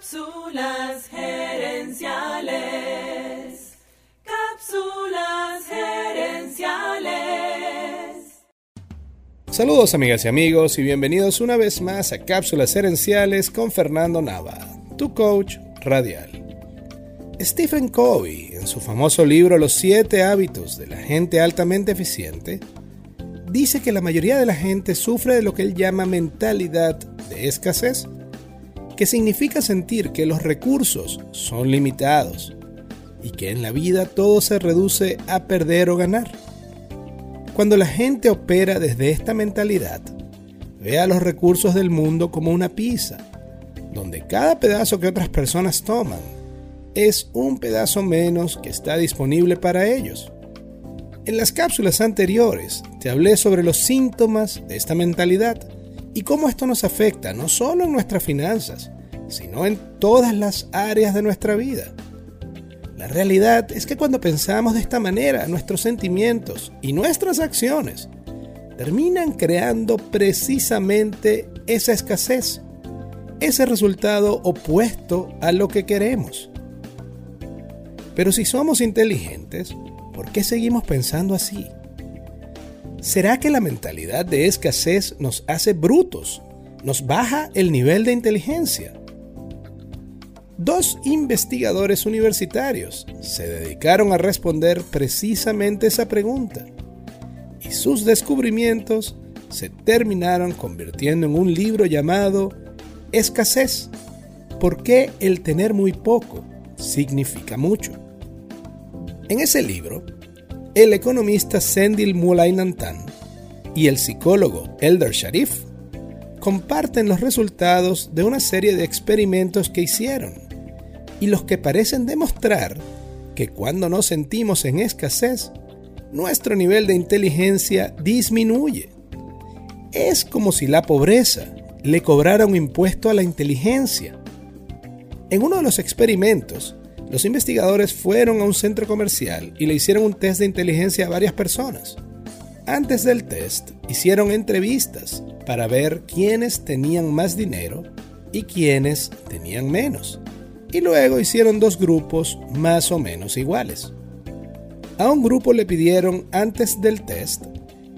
Cápsulas gerenciales. Cápsulas gerenciales. Saludos amigas y amigos y bienvenidos una vez más a Cápsulas gerenciales con Fernando Nava, tu coach radial. Stephen Covey, en su famoso libro Los siete hábitos de la gente altamente eficiente, dice que la mayoría de la gente sufre de lo que él llama mentalidad de escasez que significa sentir que los recursos son limitados y que en la vida todo se reduce a perder o ganar. Cuando la gente opera desde esta mentalidad, ve a los recursos del mundo como una pizza, donde cada pedazo que otras personas toman es un pedazo menos que está disponible para ellos. En las cápsulas anteriores te hablé sobre los síntomas de esta mentalidad y cómo esto nos afecta no solo en nuestras finanzas, sino en todas las áreas de nuestra vida. La realidad es que cuando pensamos de esta manera, nuestros sentimientos y nuestras acciones terminan creando precisamente esa escasez, ese resultado opuesto a lo que queremos. Pero si somos inteligentes, ¿por qué seguimos pensando así? ¿Será que la mentalidad de escasez nos hace brutos? ¿Nos baja el nivel de inteligencia? Dos investigadores universitarios se dedicaron a responder precisamente esa pregunta y sus descubrimientos se terminaron convirtiendo en un libro llamado Escasez. ¿Por qué el tener muy poco significa mucho? En ese libro, el economista Sendil Mulainantan y el psicólogo Elder Sharif comparten los resultados de una serie de experimentos que hicieron y los que parecen demostrar que cuando nos sentimos en escasez, nuestro nivel de inteligencia disminuye. Es como si la pobreza le cobrara un impuesto a la inteligencia. En uno de los experimentos, los investigadores fueron a un centro comercial y le hicieron un test de inteligencia a varias personas. Antes del test, hicieron entrevistas para ver quiénes tenían más dinero y quiénes tenían menos. Y luego hicieron dos grupos más o menos iguales. A un grupo le pidieron antes del test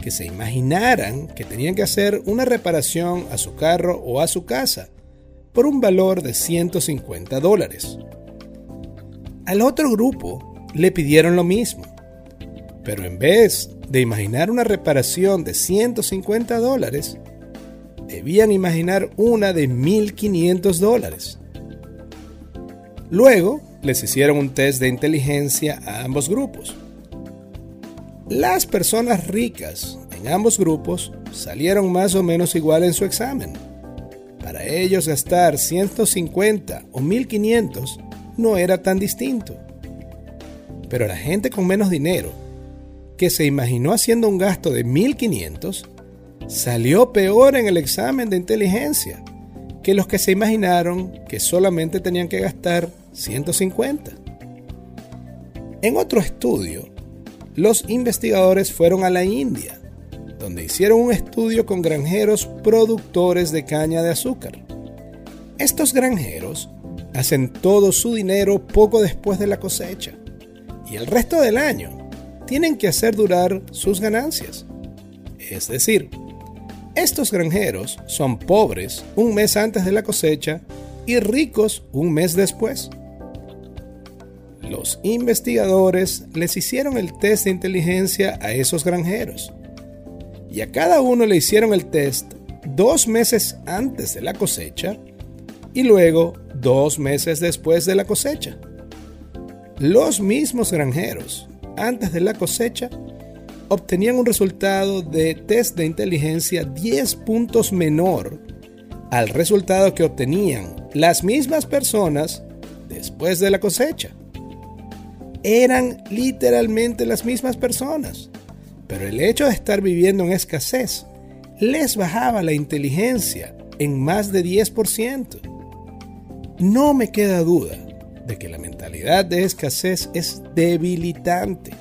que se imaginaran que tenían que hacer una reparación a su carro o a su casa por un valor de 150 dólares. Al otro grupo le pidieron lo mismo, pero en vez de imaginar una reparación de 150 dólares, debían imaginar una de 1.500 dólares. Luego les hicieron un test de inteligencia a ambos grupos. Las personas ricas en ambos grupos salieron más o menos igual en su examen. Para ellos gastar 150 o 1500 no era tan distinto. Pero la gente con menos dinero, que se imaginó haciendo un gasto de 1500, salió peor en el examen de inteligencia que los que se imaginaron que solamente tenían que gastar 150. En otro estudio, los investigadores fueron a la India, donde hicieron un estudio con granjeros productores de caña de azúcar. Estos granjeros hacen todo su dinero poco después de la cosecha y el resto del año tienen que hacer durar sus ganancias. Es decir, estos granjeros son pobres un mes antes de la cosecha y ricos un mes después. Los investigadores les hicieron el test de inteligencia a esos granjeros y a cada uno le hicieron el test dos meses antes de la cosecha y luego dos meses después de la cosecha. Los mismos granjeros, antes de la cosecha, obtenían un resultado de test de inteligencia 10 puntos menor al resultado que obtenían las mismas personas después de la cosecha. Eran literalmente las mismas personas, pero el hecho de estar viviendo en escasez les bajaba la inteligencia en más de 10%. No me queda duda de que la mentalidad de escasez es debilitante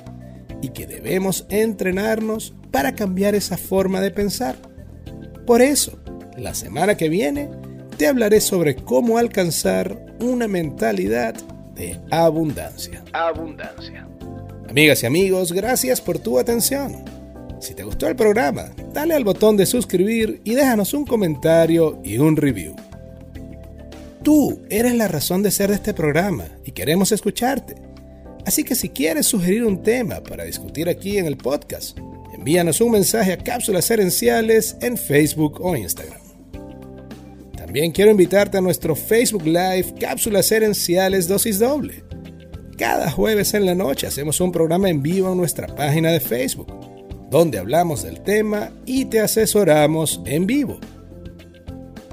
y que debemos entrenarnos para cambiar esa forma de pensar. Por eso, la semana que viene, te hablaré sobre cómo alcanzar una mentalidad de abundancia. Abundancia. Amigas y amigos, gracias por tu atención. Si te gustó el programa, dale al botón de suscribir y déjanos un comentario y un review. Tú eres la razón de ser de este programa y queremos escucharte. Así que si quieres sugerir un tema para discutir aquí en el podcast, envíanos un mensaje a Cápsulas Herenciales en Facebook o Instagram. También quiero invitarte a nuestro Facebook Live Cápsulas Herenciales Dosis Doble. Cada jueves en la noche hacemos un programa en vivo en nuestra página de Facebook, donde hablamos del tema y te asesoramos en vivo.